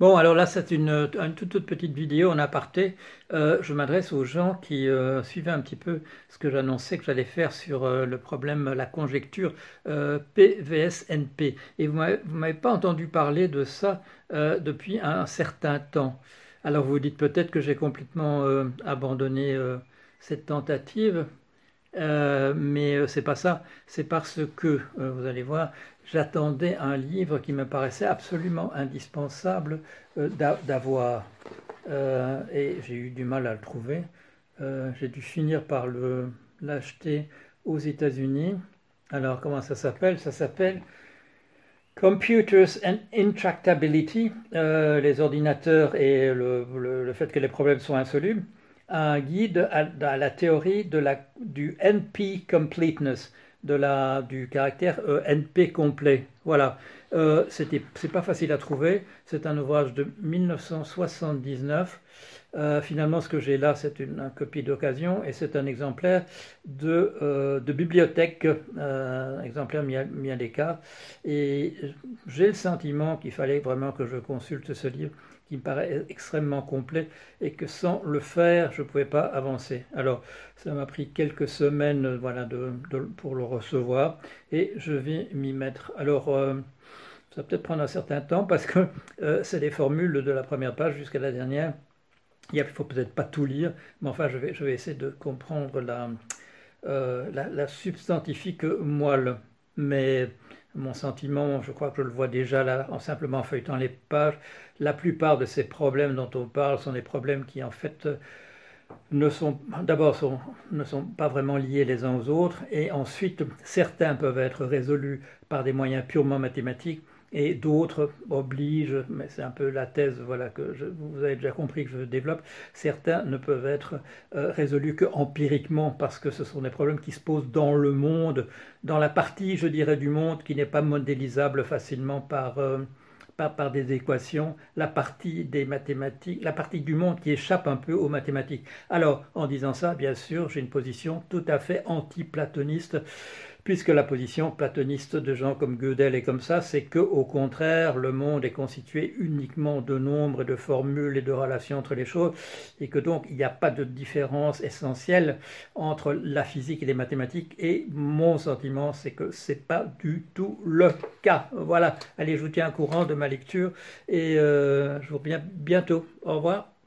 Bon, alors là, c'est une, toute, petite vidéo en aparté. Euh, je m'adresse aux gens qui euh, suivaient un petit peu ce que j'annonçais que j'allais faire sur euh, le problème, la conjecture PVSNP. Et vous m'avez pas entendu parler de ça depuis un certain temps. Alors vous vous dites peut-être que j'ai complètement abandonné cette tentative. Euh, mais euh, c'est pas ça, c'est parce que, euh, vous allez voir, j'attendais un livre qui me paraissait absolument indispensable d'avoir. et j'ai eu du mal à le trouver. j'ai dû finir par l'acheter aux États-Unis. Alors, comment ça s'appelle? Ça s'appelle Computers and Intractability, les ordinateurs et le, fait que les problèmes sont insolubles un guide à, la théorie de la, du NP completeness, de la, du caractère euh, NP complet. Voilà. Euh, c'est pas facile à trouver. C'est un ouvrage de 1979. Euh, finalement, ce que j'ai là, c'est une, copie d'occasion et c'est un exemplaire de, euh, de bibliothèque, exemplaire mis l'écart. Et j'ai le sentiment qu'il fallait vraiment que je consulte ce livre qui me paraît extrêmement complet et que sans le faire, je ne pouvais pas avancer. Alors, ça m'a pris quelques semaines voilà, de, pour le recevoir et je vais m'y mettre. Alors, euh, ça peut-être prendre un certain temps parce que euh, c'est les formules de la première page jusqu'à la dernière. Il ne faut peut-être pas tout lire, mais enfin, je vais, essayer de comprendre la, euh, la, la substantifique moelle. Mais mon sentiment, je crois que je le vois déjà là, en simplement feuilletant les pages, la plupart de ces problèmes dont on parle sont des problèmes qui en fait ne sont d'abord ne sont pas vraiment liés les uns aux autres et ensuite certains peuvent être résolus par des moyens purement mathématiques et d'autres obligent, mais c'est un peu la thèse voilà, que vous avez déjà compris que je développe, certains ne peuvent être euh, résolus que empiriquement parce que ce sont des problèmes qui se posent dans le monde, dans la partie, je dirais, du monde qui n'est pas modélisable facilement par, euh, par, par, des équations, la partie des mathématiques, la partie du monde qui échappe un peu aux mathématiques. Alors, en disant ça, bien sûr, j'ai une position tout à fait anti-platoniste puisque la position platoniste de gens comme Gödel est comme ça, c'est que au contraire, le monde est constitué uniquement de nombres et de formules et de relations entre les choses, et que donc il n'y a pas de différence essentielle entre la physique et les mathématiques. Et mon sentiment, c'est que c'est pas du tout le cas. Voilà. Allez, je vous tiens au courant de ma lecture et euh, je vous reviens bientôt. Au revoir.